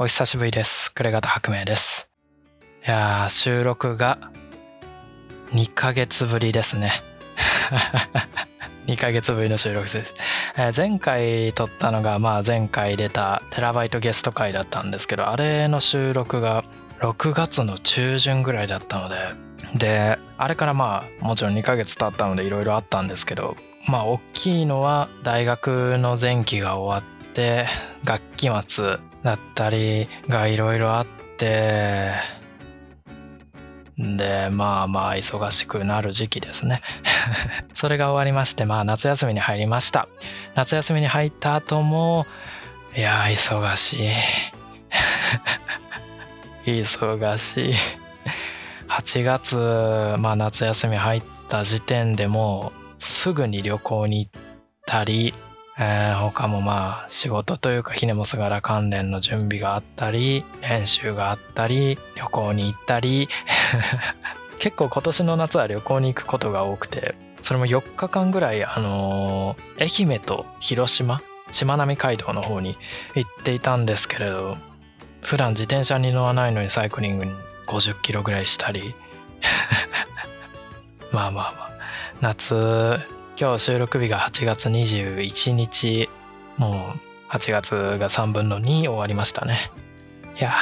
お久しぶりです。暮れ方白明です。いやー、収録が2ヶ月ぶりですね。2ヶ月ぶりの収録です。えー前回撮ったのが、まあ前回出たテラバイトゲスト回だったんですけど、あれの収録が6月の中旬ぐらいだったので、で、あれからまあもちろん2ヶ月経ったのでいろいろあったんですけど、まあ大きいのは大学の前期が終わって、学期末だったりがいろいろあって、で、まあまあ忙しくなる時期ですね。それが終わりまして、まあ夏休みに入りました。夏休みに入った後も、いや忙しい。忙しい。8月、まあ夏休み入った時点でもうすぐに旅行に行ったり、えー他もまあ仕事というかひねもすがら関連の準備があったり練習があったり旅行に行ったり。結構今年の夏は旅行に行くことが多くてそれも4日間ぐらいあのー愛媛と広島しまなみ海道の方に行っていたんですけれど普段自転車に乗らないのにサイクリングに50キロぐらいしたり。まあまあまあ夏今日収録日が8月21日もう8月が3分の2終わりましたね。いや。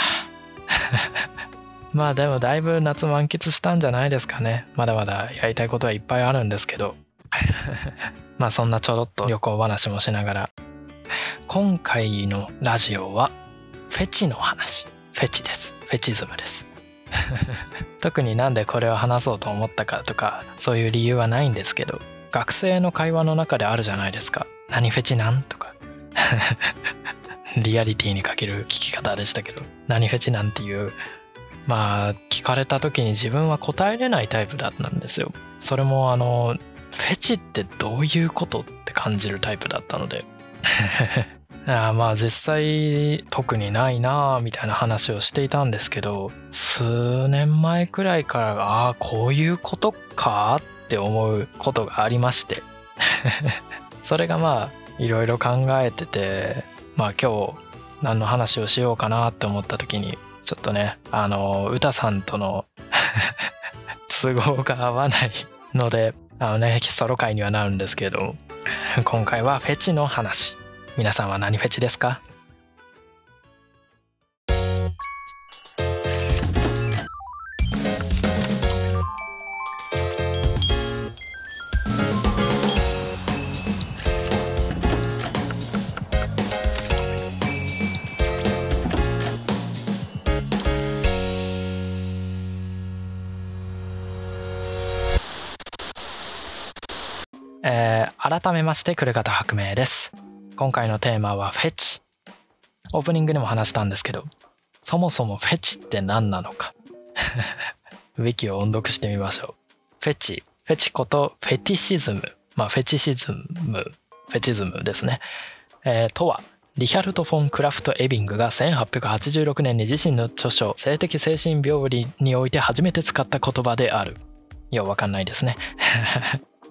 まあでもだいぶ夏満喫したんじゃないですかね。まだまだやりたいことはいっぱいあるんですけど。まあそんなちょろっと旅行話もしながら。今回のラジオはフェチの話。フェチです。フェチズムです。特になんでこれを話そうと思ったかとかそういう理由はないんですけど学生の会話の中であるじゃないですか。何フェチなんとか。リアリティに欠ける聞き方でしたけど。何フェチなんていう。まあ聞かれた時に自分は答えれないタイプだったんですよ。それもあのフェチってどういうことって感じるタイプだったので。あーまあ実際特にないなあみたいな話をしていたんですけど数年前くらいからああこういうことかっって思うことがありまして。それがまあいろいろ考えててまあ今日何の話をしようかなって思った時にちょっとねあの歌さんとの 都合が合わないのであのねソロ会にはなるんですけど今回はフェチの話。皆さんは何フェチですか？えー改めまして暮れ方白明です。今回のテーマはフェチ。オープニングでも話したんですけどそもそもフェチって何なのか？ウィキを音読してみましょう。フェチ。フェチことフェティシズム。まあフェチシズム。フェチズムですね、えーとはリヒャルト・フォン・クラフト・エビングが1886年に自身の著書「性的精神病理」において初めて使った言葉である。ようわかんないですね。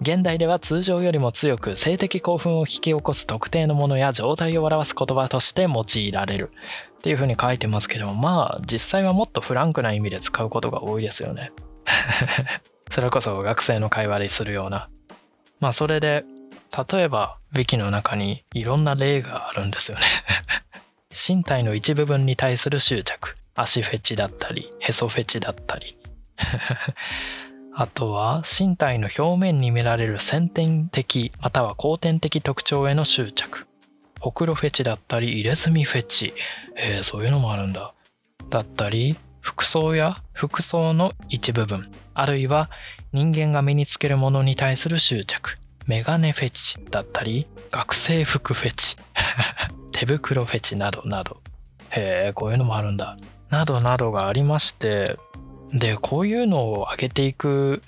現代では通常よりも強く性的興奮を引き起こす特定のものや状態を表す言葉として用いられる。っていうふうに書いてますけどもまあ実際はもっとフランクな意味で使うことが多いですよね。それこそ学生の会話でするような。まあそれで例えばウィキの中にいろんな例があるんですよね。身体の一部分に対する執着。足フェチだったりへそフェチだったり。あとは身体の表面に見られる先天的または後天的特徴への執着。ほくろフェチだったり入れ墨フェチ。えー、そういうのもあるんだ。だったり服装や服装の一部分。あるいは人間が身につけるものに対する執着。メガネフェチだったり学生服フェチ。手袋フェチなどなど。へえこういうのもあるんだ。などなどがありましてでこういうのを上げていく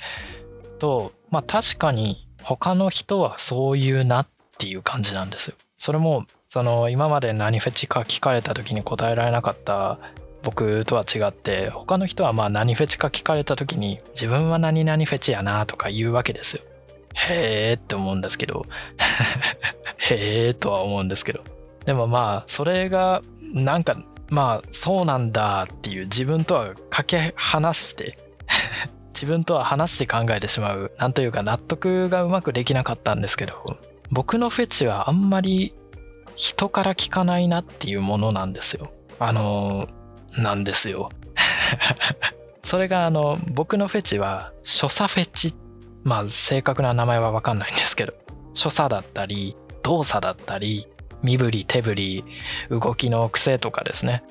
とまあ確かに他の人はそういうなっていう感じなんですよ。それもその今まで何フェチか聞かれた時に答えられなかった僕とは違って他の人はまあ何フェチか聞かれた時に自分は何々フェチやなとか言うわけですよ。へーって思うんですけど へーとは思うんですけどでもまあそれがなんかまあそうなんだっていう自分とはかけ離して 自分とは話して考えてしまうなんというか納得がうまくできなかったんですけど僕のフェチはあんまり人から聞かないなっていうものなんですよ。あのなんですよ。それがあの僕のフェチは所作フェチ。まあ正確な名前は分かんないんですけど所作だったり動作だったり身振り手振り動きの癖とかですね。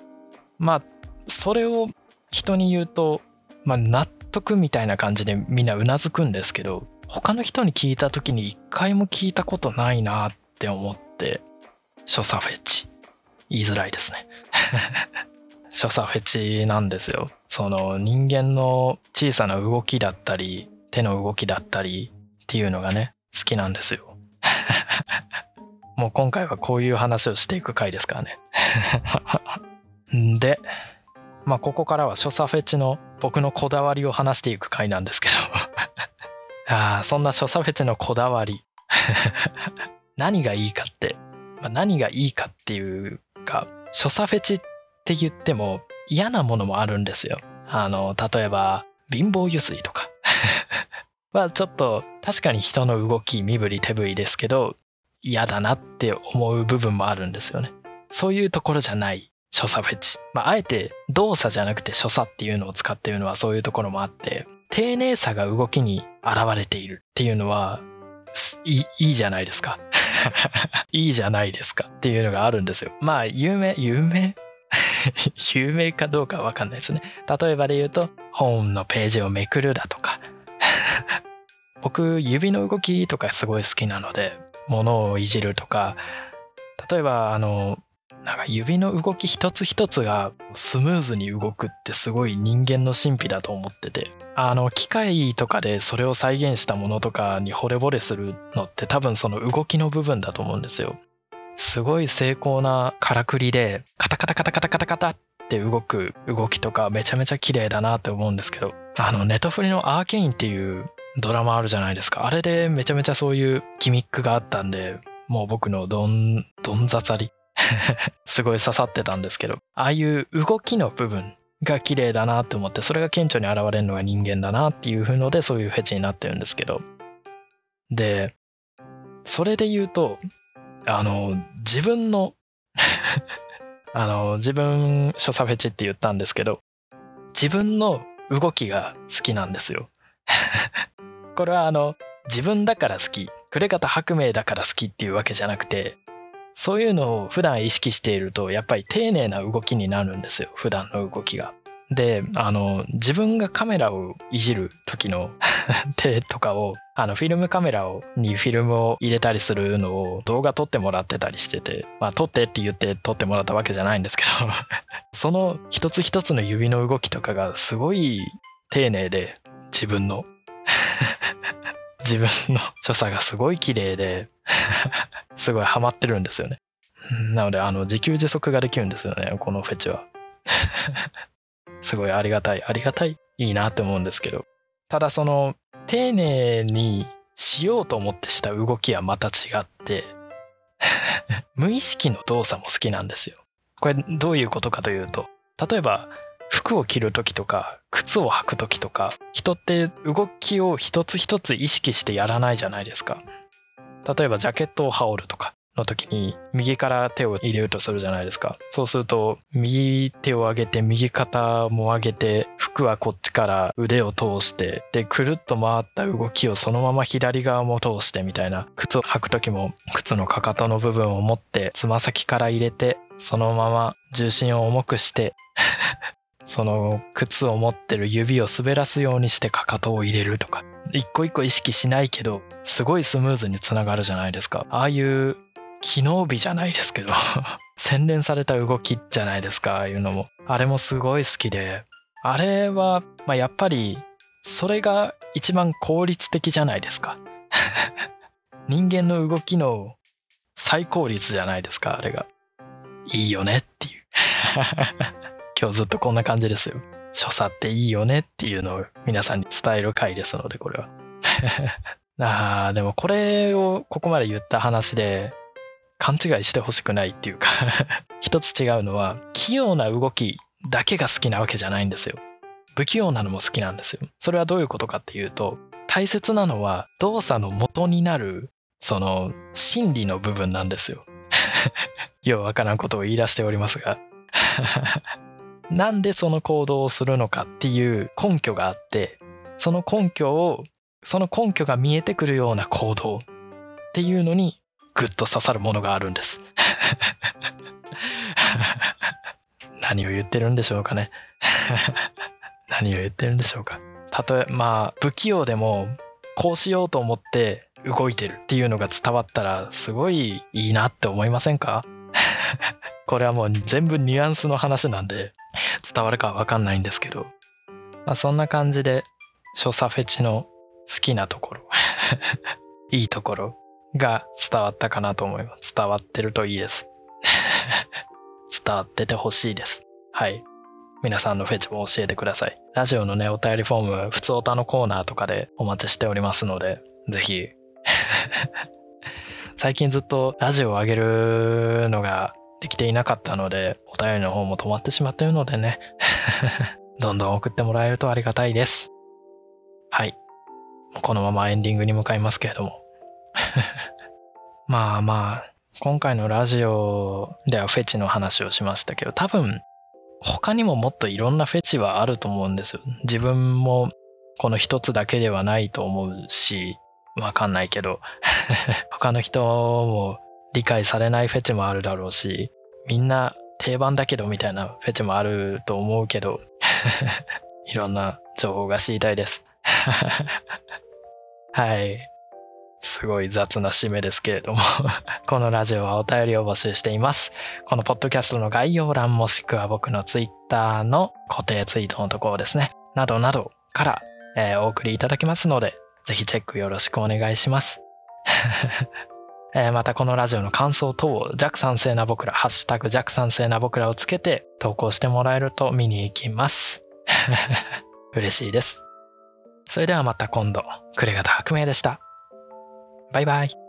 まあそれを人に言うと、まあ、納得みたいな感じでみんなうなずくんですけど他の人に聞いた時に一回も聞いたことないなって思って所作フェチ。言いづらいですね。所作フェチなんですよ。その人間の小さな動きだったり手の動きだったりっていうのがね好きなんですよ。もう今回はこういう話をしていく回ですからね。でまあここからは所作フェチの僕のこだわりを話していく回なんですけど。あそんな所作フェチのこだわり。何がいいかって、まあ、何がいいかっていうか所作フェチって言っても嫌なものもあるんですよ。あの例えば貧乏ゆすりとか。はちょっと確かに人の動き身振り手振りですけど嫌だなって思う部分もあるんですよねそういうところじゃない所作フェチ。まあ、あえて動作じゃなくて所作っていうのを使っているのはそういうところもあって、丁寧さが動きに現れているっていうのは、いいいじゃないですか。いいじゃないですかっていうのがあるんですよ。まあ、有名、有名？有名かどうかわかんないですね。例えばで言うと、本のページをめくるだとか。僕、指の動きとかすごい好きなので、物をいじるとか、例えば、あの、なんか指の動き一つ一つがスムーズに動くってすごい人間の神秘だと思っててあの機械とかでそれを再現したものとかに惚れ惚れするのって多分その動きの部分だと思うんですよ。すごい精巧なからくりでカタカタカタカタカタカタって動く動きとかめちゃめちゃ綺麗だなって思うんですけどあのネトフリのアーケインっていうドラマあるじゃないですかあれでめちゃめちゃそういうギミックがあったんでもう僕のどんどんざさり すごい刺さってたんですけど、ああいう動きの部分が綺麗だなって思って、それが顕著に現れるのが人間だなっていうので、そういうフェチになってるんですけど。で、それで言うと、あの、自分の あの、自分、所作フェチって言ったんですけど、自分の動きが好きなんですよ。これはあの、自分だから好き、呉方白明だから好きっていうわけじゃなくて、そういうのを普段意識しているとやっぱり丁寧な動きになるんですよ普段の動きが。であの自分がカメラをいじる時の 手とかをあのフィルムカメラをにフィルムを入れたりするのを動画撮ってもらってたりしててまあ撮ってって言って撮ってもらったわけじゃないんですけど その一つ一つの指の動きとかがすごい丁寧で自分の自分の所作がすごい綺麗で すごいハマってるんですよね。なので、あの、自給自足ができるんですよね、このフェチは。すごいありがたい、ありがたい、いいなって思うんですけど。ただその、丁寧にしようと思ってした動きはまた違って 無意識の動作も好きなんですよ。これどういうことかというと、例えば、服を着る時とか靴を履く時とか人って動きを一つ一つ意識してやらないじゃないですか。例えばジャケットを羽織るとかの時に右から手を入れるとするじゃないですかそうすると右手を上げて右肩も上げて服はこっちから腕を通してでくるっと回った動きをそのまま左側も通してみたいな靴を履く時も靴のかかとの部分を持ってつま先から入れてそのまま重心を重くして その靴を持ってる指を滑らすようにしてかかとを入れるとか。一個一個意識しないけどすごいスムーズにつながるじゃないですか。ああいう機能美じゃないですけど。洗練された動きじゃないですか。ああいうのも。あれもすごい好きで。あれは、まあ、やっぱりそれが一番効率的じゃないですか。人間の動きの最効率じゃないですか。あれが。いいよねっていう。今日ずっとこんな感じですよ。所作っていいよねっていうのを皆さんに伝える回ですので、これは。ああ、でもこれをここまで言った話で、勘違いしてほしくないっていうか 一つ違うのは器用な動きだけが好きなわけじゃないんですよ。不器用なのも好きなんですよ。それはどういうことかっていうと大切なのは動作の元になるその心理の部分なんですよ。ようわからんことを言い出しておりますが。なんでその行動をするのかっていう根拠があってその根拠をその根拠が見えてくるような行動っていうのにグッと刺さるものがあるんです。何を言ってるんでしょうかね。何を言ってるんでしょうか。例えまあ不器用でもこうしようと思って動いてるっていうのが伝わったらすごいいいなって思いませんか？これはもう全部ニュアンスの話なんで伝わるかわかんないんですけど、まあ、そんな感じで所作フェチの好きなところ いいところが伝わったかなと思います。伝わってるといいです。伝わっててほしいです。はい。皆さんのフェチも教えてください。ラジオのねお便りフォーム普通おたのコーナーとかでお待ちしておりますのでぜひ。最近ずっとラジオを上げるのができていなかったので、お便りの方も止まってしまっているのでね、どんどん送ってもらえるとありがたいです。はい。このままエンディングに向かいますけれども。まあまあ、今回のラジオではフェチの話をしましたけど、多分、他にももっといろんなフェチはあると思うんですよ。自分もこの一つだけではないと思うし、わかんないけど、他の人も理解されないフェチもあるだろうし、みんな定番だけどみたいなフェチもあると思うけど、いろんな情報が知りたいです。はい。すごい雑な締めですけれども このラジオはお便りを募集しています。このポッドキャストの概要欄もしくは僕のツイッターの固定ツイートのところですね。などなどから、えー、お送りいただけますので、ぜひチェックよろしくお願いします。えー、またこのラジオの感想等を弱酸性な僕ら、ハッシュタグ弱酸性な僕らをつけて投稿してもらえると見に行きます。嬉しいです。それではまた今度、暮れ方白明でした。バイバイ。